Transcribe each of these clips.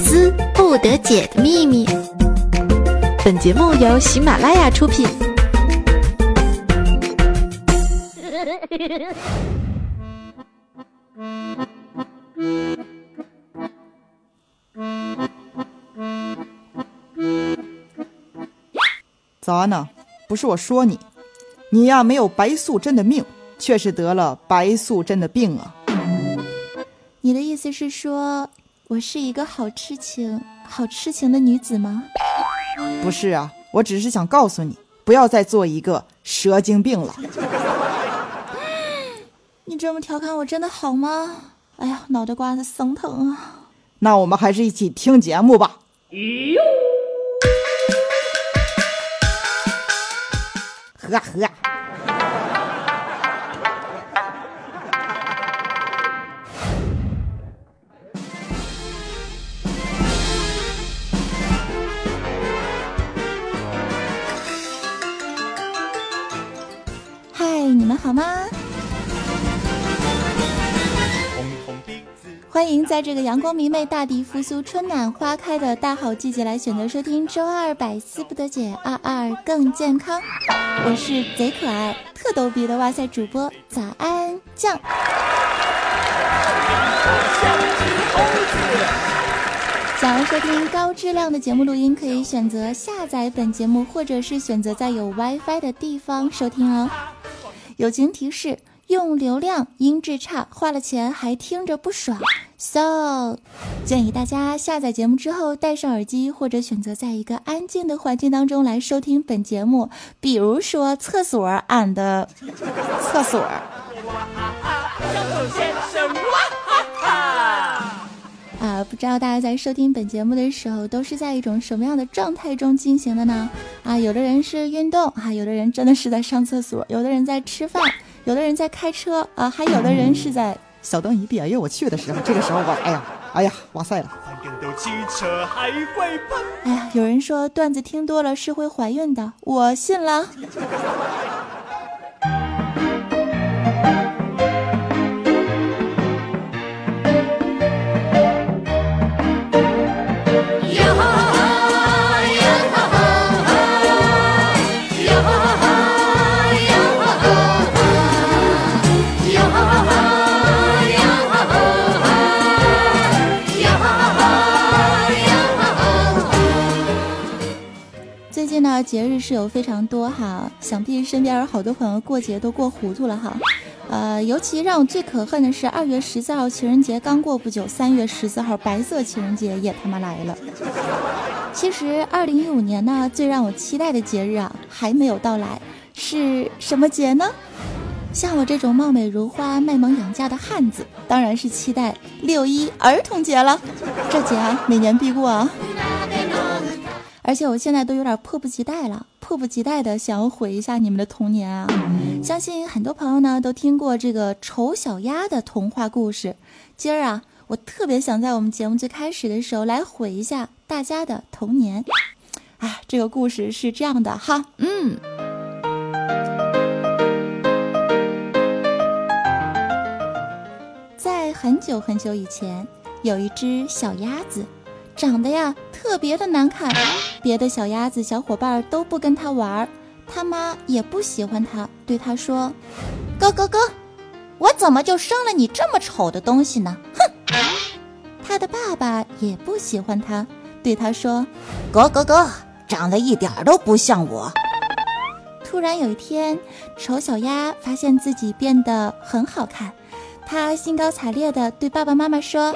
斯不得解的秘密。本节目由喜马拉雅出品。早安呢？不是我说你，你呀没有白素贞的命，却是得了白素贞的病啊！你的意思是说我是一个好痴情、好痴情的女子吗？不是啊，我只是想告诉你，不要再做一个蛇精病了。你这么调侃我真的好吗？哎呀，脑袋瓜子生疼啊！那我们还是一起听节目吧。咦呦！欢迎在这个阳光明媚、大地复苏、春暖花开的大好季节来选择收听周二百思不得解，二二更健康。我是贼可爱、特逗逼的哇塞主播早安酱。想要收听高质量的节目录音，可以选择下载本节目，或者是选择在有 WiFi 的地方收听哦。友情提示：用流量音质差，花了钱还听着不爽。So，建议大家下载节目之后戴上耳机，或者选择在一个安静的环境当中来收听本节目，比如说厕所，俺的厕所。啊，不知道大家在收听本节目的时候都是在一种什么样的状态中进行的呢？啊，有的人是运动，啊，有的人真的是在上厕所，有的人在吃饭，有的人在开车，啊，还有的人是在。小灯一闭，啊，因为我去的时候，这个时候我，哎呀，哎呀，哇塞了！哎呀，有人说段子听多了是会怀孕的，我信了。节日是有非常多哈，想必身边有好多朋友过节都过糊涂了哈。呃，尤其让我最可恨的是，二月十四号情人节刚过不久，三月十四号白色情人节也他妈来了。其实，二零一五年呢，最让我期待的节日啊，还没有到来，是什么节呢？像我这种貌美如花、卖萌养家的汉子，当然是期待六一儿童节了。这节啊，每年必过啊。而且我现在都有点迫不及待了，迫不及待的想要毁一下你们的童年啊！相信很多朋友呢都听过这个丑小鸭的童话故事。今儿啊，我特别想在我们节目最开始的时候来毁一下大家的童年。哎，这个故事是这样的哈，嗯，在很久很久以前，有一只小鸭子。长得呀特别的难看，别的小鸭子小伙伴都不跟它玩儿，他妈也不喜欢它，对它说：“哥哥哥，我怎么就生了你这么丑的东西呢？”哼！他的爸爸也不喜欢他，对他说：“哥哥哥，长得一点都不像我。”突然有一天，丑小鸭发现自己变得很好看，他兴高采烈地对爸爸妈妈说：“，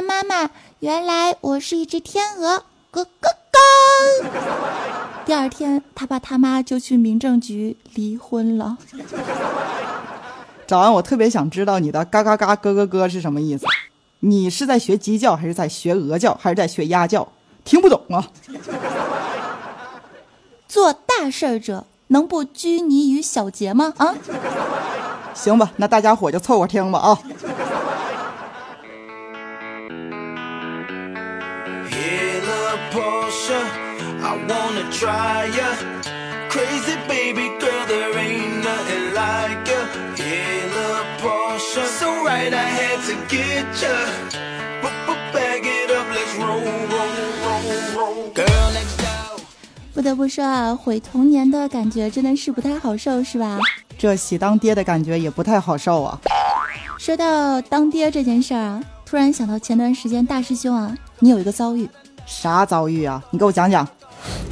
妈妈。”原来我是一只天鹅，咯咯咯。第二天，他爸他妈就去民政局离婚了。早安，我特别想知道你的“嘎嘎嘎咯咯咯”是什么意思？你是在学鸡叫，还是在学鹅叫，还是在学鸭叫？听不懂啊！做大事者能不拘泥于小节吗？啊？行吧，那大家伙就凑合听吧啊。i wanna try crazy baby girl there ain't nothing like you so right i had to get you baby girl door 不得不说啊毁童年的感觉真的是不太好受是吧这喜当爹的感觉也不太好受啊说到当爹这件事儿啊突然想到前段时间大师兄啊你有一个遭遇啥遭遇啊？你给我讲讲。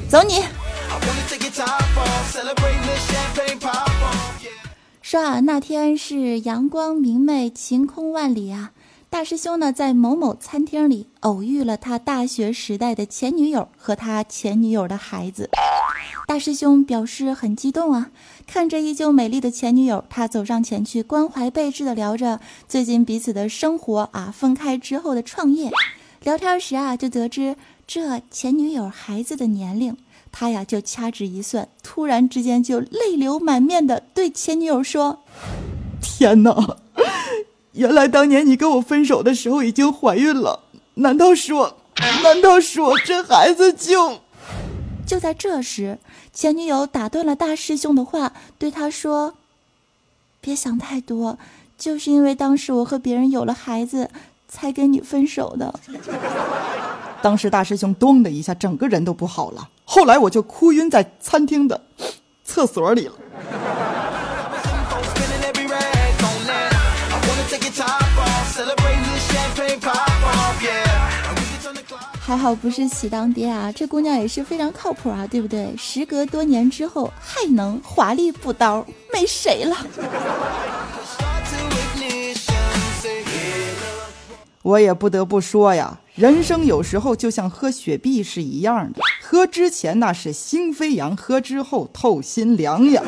走你。说啊，那天是阳光明媚，晴空万里啊。大师兄呢，在某某餐厅里偶遇了他大学时代的前女友和他前女友的孩子。大师兄表示很激动啊，看着依旧美丽的前女友，他走上前去，关怀备至的聊着最近彼此的生活啊，分开之后的创业。聊天时啊，就得知这前女友孩子的年龄，他呀就掐指一算，突然之间就泪流满面的对前女友说：“天哪！”原来当年你跟我分手的时候已经怀孕了，难道说，难道说这孩子就……就在这时，前女友打断了大师兄的话，对他说：“别想太多，就是因为当时我和别人有了孩子，才跟你分手的。”当时大师兄咚的一下，整个人都不好了。后来我就哭晕在餐厅的厕所里了。还好不是喜当爹啊，这姑娘也是非常靠谱啊，对不对？时隔多年之后还能华丽补刀，没谁了。我也不得不说呀，人生有时候就像喝雪碧是一样的，喝之前那是心飞扬，喝之后透心凉呀。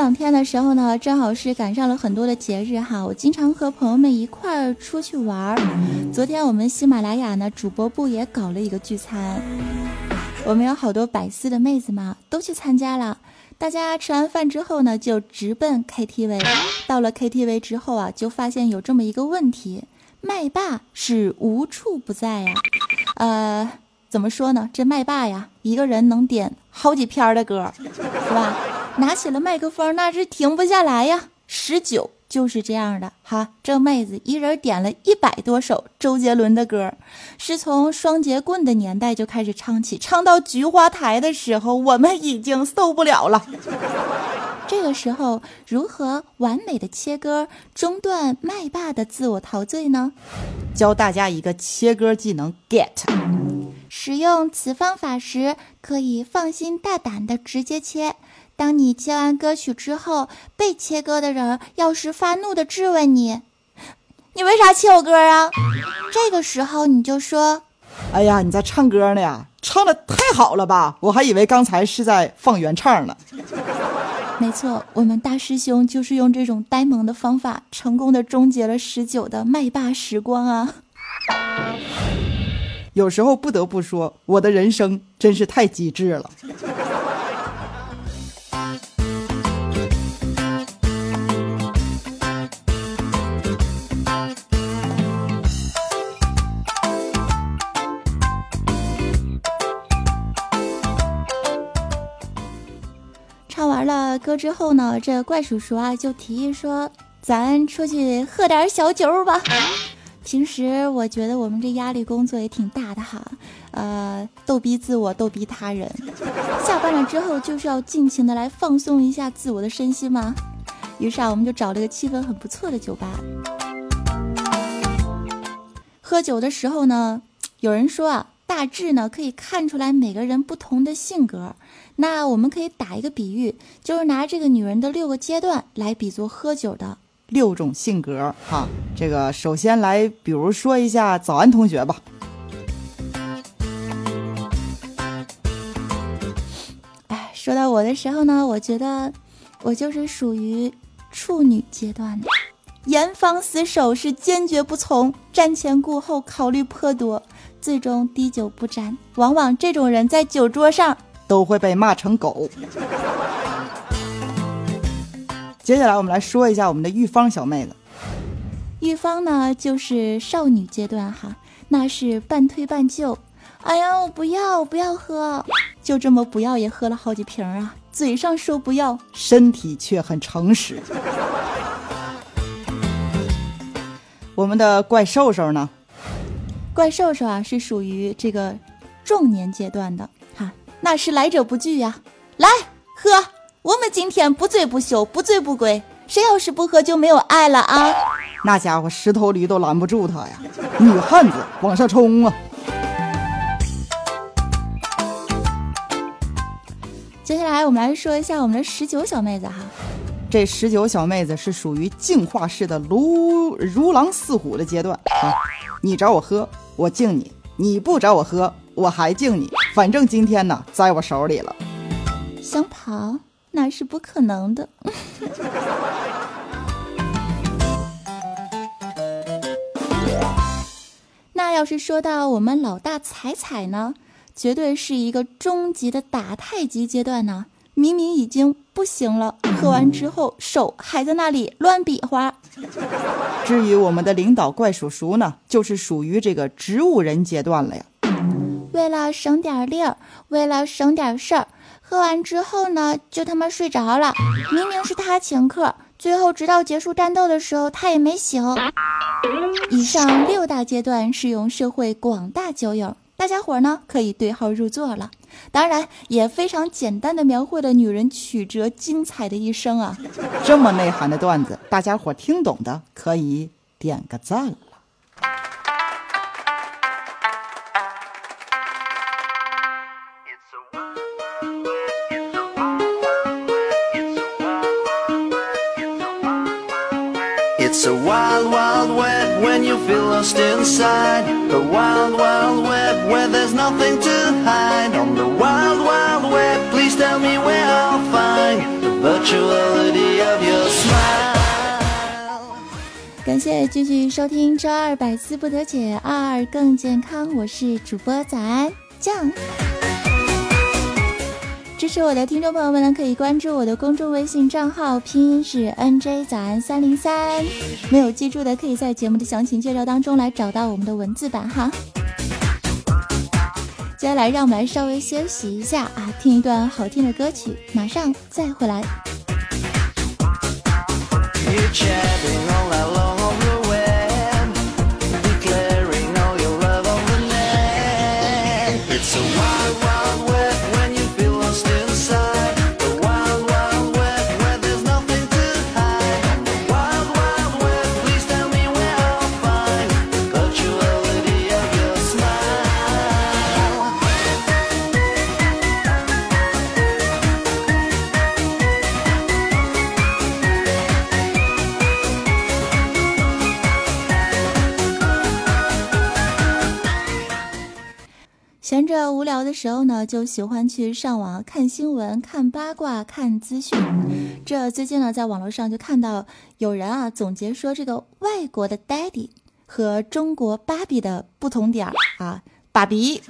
两天的时候呢，正好是赶上了很多的节日哈。我经常和朋友们一块儿出去玩儿。昨天我们喜马拉雅呢主播部也搞了一个聚餐，我们有好多百思的妹子嘛，都去参加了。大家吃完饭之后呢，就直奔 KTV。到了 KTV 之后啊，就发现有这么一个问题：麦霸是无处不在呀。呃，怎么说呢？这麦霸呀，一个人能点好几篇的歌，是吧？拿起了麦克风，那是停不下来呀。十九就是这样的哈，这妹子一人点了一百多首周杰伦的歌，是从双节棍的年代就开始唱起，唱到菊花台的时候，我们已经受不了了。这个时候，如何完美的切歌，中断麦霸的自我陶醉呢？教大家一个切歌技能，get。使用此方法时，可以放心大胆的直接切。当你切完歌曲之后，被切歌的人要是发怒的质问你：“你为啥切我歌啊？”这个时候你就说：“哎呀，你在唱歌呢呀，唱的太好了吧？我还以为刚才是在放原唱呢。”没错，我们大师兄就是用这种呆萌的方法，成功的终结了十九的麦霸时光啊！有时候不得不说，我的人生真是太机智了。歌之后呢，这怪叔叔啊就提议说：“咱出去喝点小酒吧。”平时我觉得我们这压力工作也挺大的哈，呃，逗逼自我，逗逼他人。下班了之后就是要尽情的来放松一下自我的身心嘛。于是啊，我们就找了个气氛很不错的酒吧。喝酒的时候呢，有人说啊，大致呢可以看出来每个人不同的性格。那我们可以打一个比喻，就是拿这个女人的六个阶段来比作喝酒的六种性格哈。这个首先来，比如说一下早安同学吧。哎，说到我的时候呢，我觉得我就是属于处女阶段的，严防死守是坚决不从，瞻前顾后考虑颇多，最终滴酒不沾。往往这种人在酒桌上。都会被骂成狗。接下来我们来说一下我们的玉芳小妹子。玉芳呢就是少女阶段哈，那是半推半就。哎呀，我不要，不要喝，就这么不要也喝了好几瓶啊！嘴上说不要，身体却很诚实。我们的怪兽兽呢？怪兽兽啊，是属于这个壮年阶段的哈，那是来者不拒呀！来喝，我们今天不醉不休，不醉不归。谁要是不喝，就没有爱了啊！那家伙十头驴都拦不住他呀！女汉子往上冲啊！接下来我们来说一下我们的十九小妹子哈，这十九小妹子是属于净化式的如如狼似虎的阶段啊！你找我喝，我敬你；你不找我喝，我还敬你。反正今天呢，在我手里了。想跑那是不可能的。那要是说到我们老大彩彩呢？绝对是一个终极的打太极阶段呢！明明已经不行了，喝完之后手还在那里乱比划。至于我们的领导怪叔叔呢，就是属于这个植物人阶段了呀。为了省点力儿，为了省点事儿，喝完之后呢，就他妈睡着了。明明是他请客，最后直到结束战斗的时候，他也没醒。以上六大阶段适用社会广大交友。大家伙呢可以对号入座了，当然也非常简单的描绘了女人曲折精彩的一生啊！这么内涵的段子，大家伙听懂的可以点个赞了。It's a wild, wild web when you feel lost inside. A wild, wild web where there's nothing to hide. On the wild, wild web, please tell me where I'll find the virtuality of your smile. 感谢继续收听周二百思不得解，二更健康，我是主播早安酱。 支持我的听众朋友们呢，可以关注我的公众微信账号，拼音是 nj 早安三零三。没有记住的，可以在节目的详情介绍当中来找到我们的文字版哈。接下来，让我们来稍微休息一下啊，听一段好听的歌曲，马上再回来。闲着无聊的时候呢，就喜欢去上网看新闻、看八卦、看资讯。这最近呢，在网络上就看到有人啊总结说，这个外国的 daddy 和中国芭比的不同点儿啊，芭比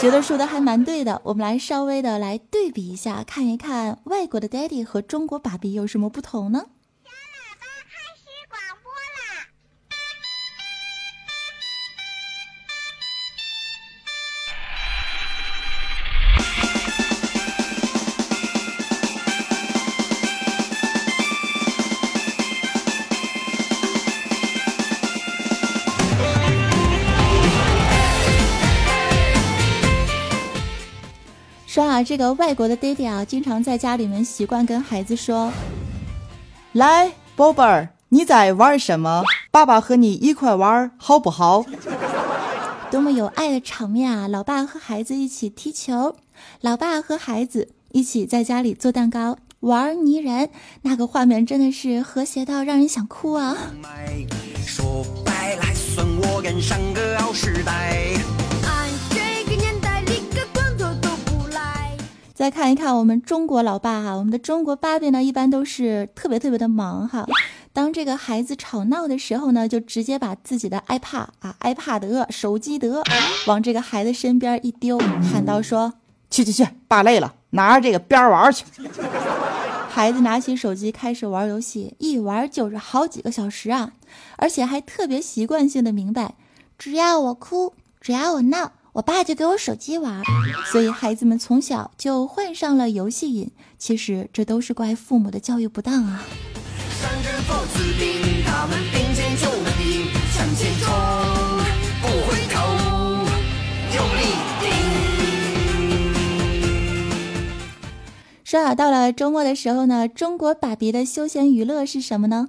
觉得说的还蛮对的。我们来稍微的来对比一下，看一看外国的 daddy 和中国芭比有什么不同呢？说啊，这个外国的爹爹啊，经常在家里面习惯跟孩子说：“来，宝贝儿，你在玩什么？爸爸和你一块玩，好不好？”多么有爱的场面啊！老爸和孩子一起踢球，老爸和孩子一起在家里做蛋糕、玩泥人，那个画面真的是和谐到让人想哭啊！说白了，算我赶上个好时代。再看一看我们中国老爸哈，我们的中国芭比呢，一般都是特别特别的忙哈。当这个孩子吵闹的时候呢，就直接把自己的 iPad 啊、iPad 手机得往这个孩子身边一丢，喊道说：“去去去，爸累了，拿着这个边玩去。”孩子拿起手机开始玩游戏，一玩就是好几个小时啊，而且还特别习惯性的明白，只要我哭，只要我闹，我爸就给我手机玩。所以孩子们从小就患上了游戏瘾。其实这都是怪父母的教育不当啊。说好到了周末的时候呢，中国爸比的休闲娱乐是什么呢？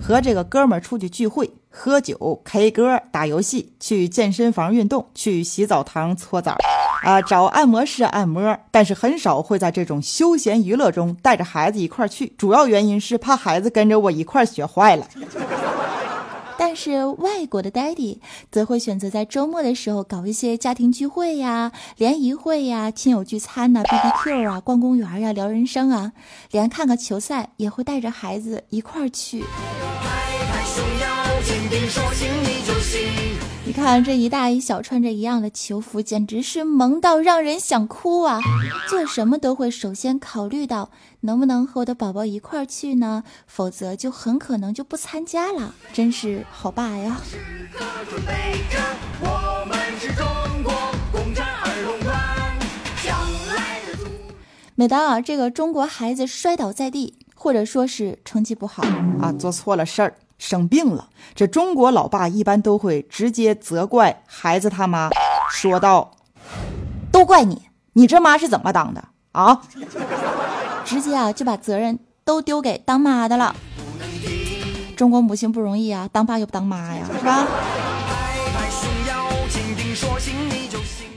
和这个哥们儿出去聚会、喝酒、K 歌、打游戏，去健身房运动，去洗澡堂搓澡，啊，找按摩师按摩。但是很少会在这种休闲娱乐中带着孩子一块儿去，主要原因是怕孩子跟着我一块儿学坏了。但是外国的 daddy 则会选择在周末的时候搞一些家庭聚会呀、联谊会呀、亲友聚餐呐、BBQ 啊、逛公园呀、聊人生啊，连看个球赛也会带着孩子一块儿去。你。看这一大一小穿着一样的球服，简直是萌到让人想哭啊！做什么都会首先考虑到能不能和我的宝宝一块儿去呢？否则就很可能就不参加了。真是好爸呀！每当啊这个中国孩子摔倒在地，或者说是成绩不好，啊，做错了事儿，生病了，这中国老爸一般都会直接责怪孩子他妈，说道：“都怪你，你这妈是怎么当的啊？”直接啊就把责任都丢给当妈的了。中国母亲不容易啊，当爸又不当妈呀，是吧？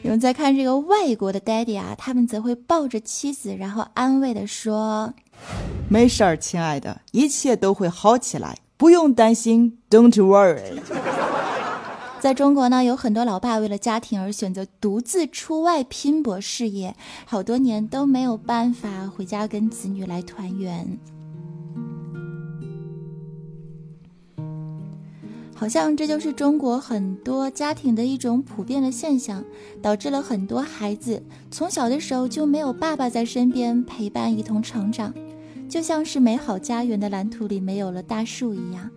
有人在看这个外国的 daddy 啊，他们则会抱着妻子，然后安慰的说没事儿，亲爱的，一切都会好起来，不用担心，Don't worry。在中国呢，有很多老爸为了家庭而选择独自出外拼搏事业，好多年都没有办法回家跟子女来团圆。好像这就是中国很多家庭的一种普遍的现象，导致了很多孩子从小的时候就没有爸爸在身边陪伴，一同成长，就像是美好家园的蓝图里没有了大树一样。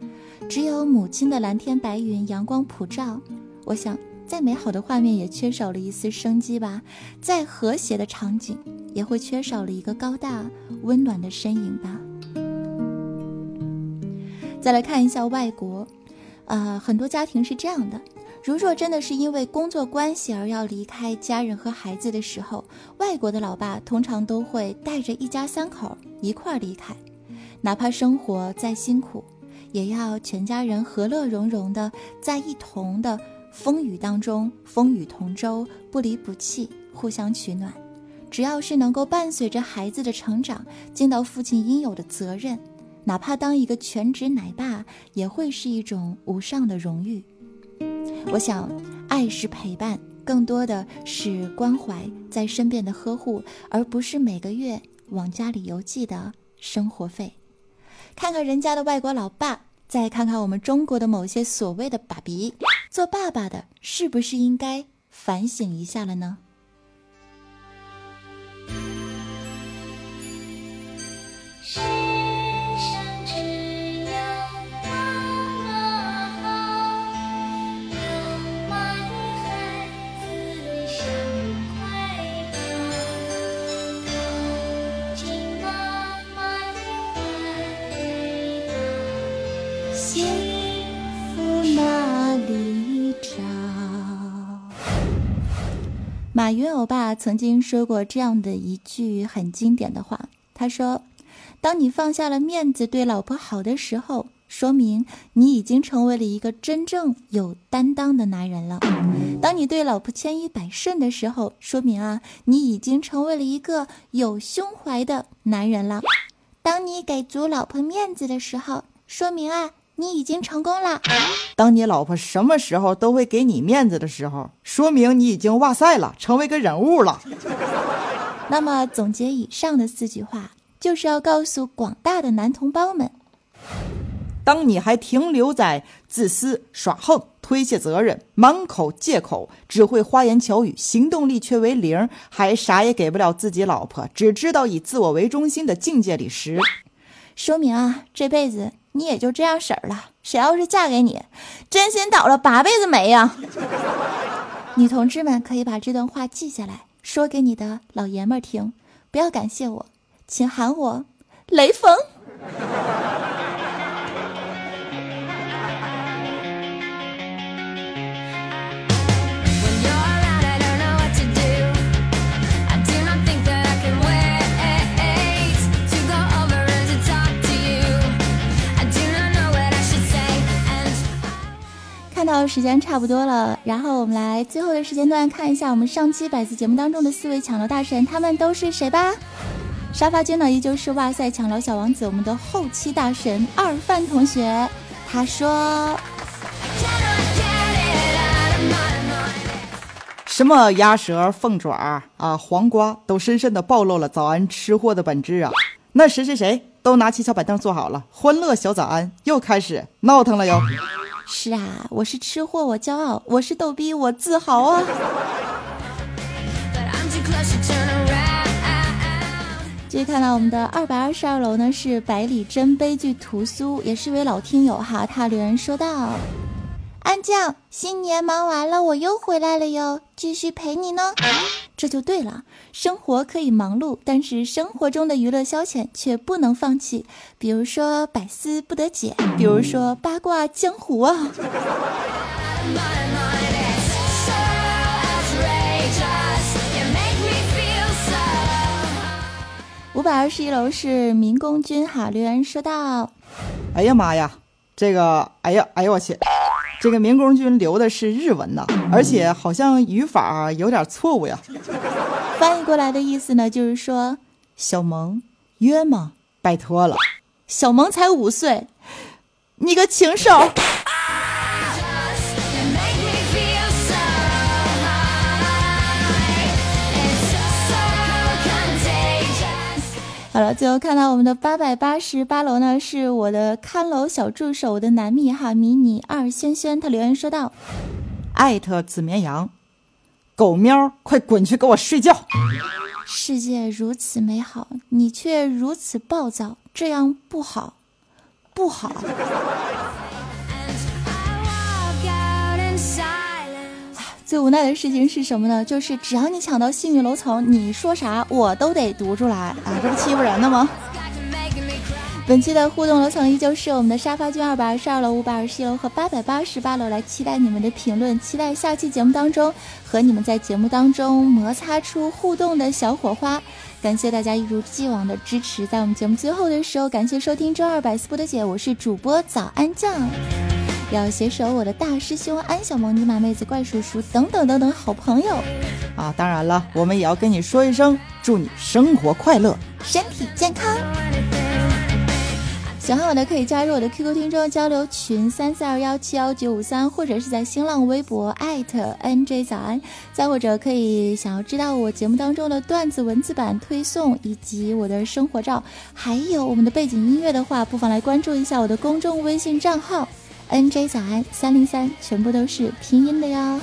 只有母亲的蓝天白云，阳光普照。我想，再美好的画面也缺少了一丝生机吧；再和谐的场景，也会缺少了一个高大温暖的身影吧。再来看一下外国，呃，很多家庭是这样的：如若真的是因为工作关系而要离开家人和孩子的时候，外国的老爸通常都会带着一家三口一块儿离开，哪怕生活再辛苦。也要全家人和乐融融的，在一同的风雨当中，风雨同舟，不离不弃，互相取暖。只要是能够伴随着孩子的成长，尽到父亲应有的责任，哪怕当一个全职奶爸，也会是一种无上的荣誉。我想，爱是陪伴，更多的是关怀，在身边的呵护，而不是每个月往家里邮寄的生活费。看看人家的外国老爸，再看看我们中国的某些所谓的爸比，做爸爸的是不是应该反省一下了呢？马云欧巴曾经说过这样的一句很经典的话，他说：“当你放下了面子对老婆好的时候，说明你已经成为了一个真正有担当的男人了；当你对老婆千依百顺的时候，说明啊，你已经成为了一个有胸怀的男人了；当你给足老婆面子的时候，说明啊，你已经成功了。”当你老婆什么时候都会给你面子的时候，说明你已经哇塞了，成为个人物了。那么总结以上的四句话，就是要告诉广大的男同胞们：当你还停留在自私、耍横、推卸责任，满口借口，只会花言巧语，行动力却为零，还啥也给不了自己老婆，只知道以自我为中心的境界里时。说明啊，这辈子你也就这样婶儿了。谁要是嫁给你，真心倒了八辈子霉呀！女同志们可以把这段话记下来，说给你的老爷们儿听。不要感谢我，请喊我雷锋。到时间差不多了，然后我们来最后的时间段看一下我们上期百思节目当中的四位抢楼大神，他们都是谁吧？沙发君呢，依旧是哇塞抢楼小王子，我们的后期大神二范同学，他说什么鸭舌、凤爪啊、黄瓜，都深深的暴露了早安吃货的本质啊！那谁谁谁都拿起小板凳坐好了，欢乐小早安又开始闹腾了哟。是啊，我是吃货，我骄傲；我是逗逼，我自豪啊.继续看到我们的二百二十二楼呢，是百里真悲剧屠苏，也是一位老听友哈。他留言说道：“安酱，新年忙完了，我又回来了哟，继续陪你呢。”这就对了，生活可以忙碌，但是生活中的娱乐消遣却不能放弃，比如说百思不得解，比如说八卦江湖啊。五百二十一楼是民工君哈，留言说道。哎呀妈呀，这个，哎呀，哎呀我去，这个民工君留的是日文呐，而且好像语法有点错误呀。翻译过来的意思呢，就是说小萌约吗？拜托了，小萌才五岁，你个禽兽！好了，最后看到我们的八百八十八楼呢，是我的看楼小助手，我的男蜜哈迷你二轩轩，他留言说道艾特紫绵羊，狗喵，快滚去给我睡觉！：“世界如此美好，你却如此暴躁，这样不好，不好。”最无奈的事情是什么呢？就是只要你抢到幸运楼层，你说啥我都得读出来啊！这不欺负人的吗？本期的互动楼层依旧是我们的沙发君二百二十二楼、五百二十一楼和八百八十八楼，来期待你们的评论，期待下期节目当中和你们在节目当中摩擦出互动的小火花。感谢大家一如既往的支持，在我们节目最后的时候，感谢收听周二百思不得解，我是主播早安酱。要携手我的大师兄安小萌、尼玛妹子、怪叔叔等等等等好朋友，啊，当然了，我们也要跟你说一声，祝你生活快乐。身体健康。喜欢我的可以加入我的 QQ 听众交流群三四二幺七幺九五三，或者是在新浪微博 NJ 早安，再或者可以想要知道我节目当中的段子文字版推送以及我的生活照，还有我们的背景音乐的话，不妨来关注一下我的公众微信账号 NJ 早安三零三，全部都是拼音的哟。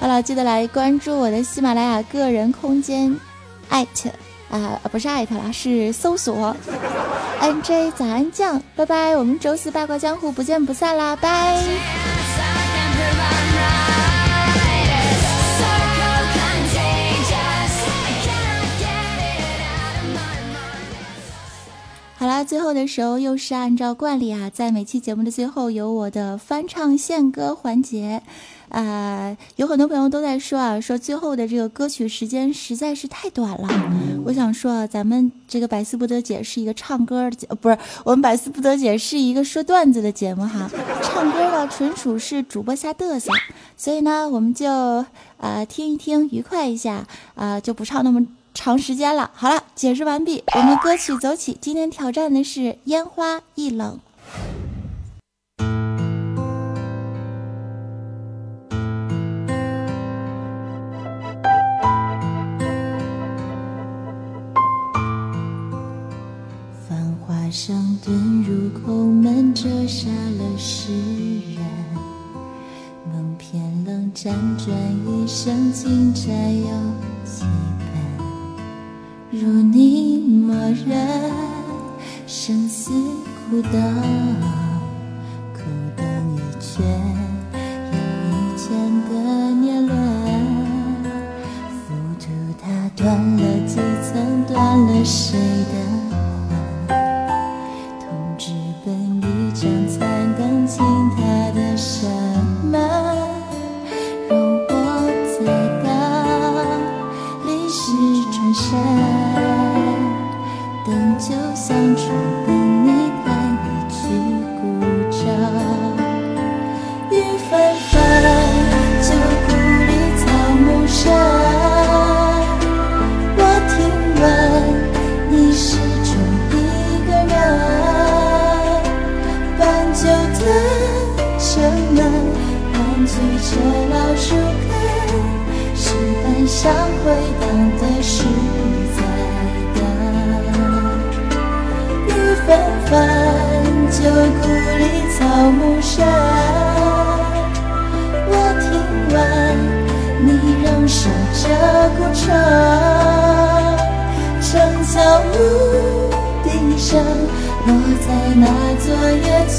好了，记得来关注我的喜马拉雅个人空间，艾特啊、不是艾特啦，是搜索 NJ 早安酱，拜拜，我们周四八卦江湖不见不散啦，拜。好啦，最后的时候又是按照惯例啊，在每期节目的最后有我的翻唱献歌环节。啊、有很多朋友都在说啊，说最后的这个歌曲时间实在是太短了。我想说啊，咱们这个百思不得解是一个唱歌的节，呃不是我们百思不得解是一个说段子的节目哈，唱歌呢纯属是主播瞎嘚瑟，所以呢，我们就啊、呃听一听，愉快一下啊、就不唱那么长时间了。好了，解释完毕，我们歌曲走起。今天挑战的是烟花易冷。繁华上遁入空门，折杀了世人。梦偏冷辗转一生，情债有几本？如你默认，生死枯等，的城门，盘踞着老树根，石板上回荡的是在等。雨纷纷，旧故里草木深。我听闻你仍守着孤城，城墙屋顶上落在那座野村，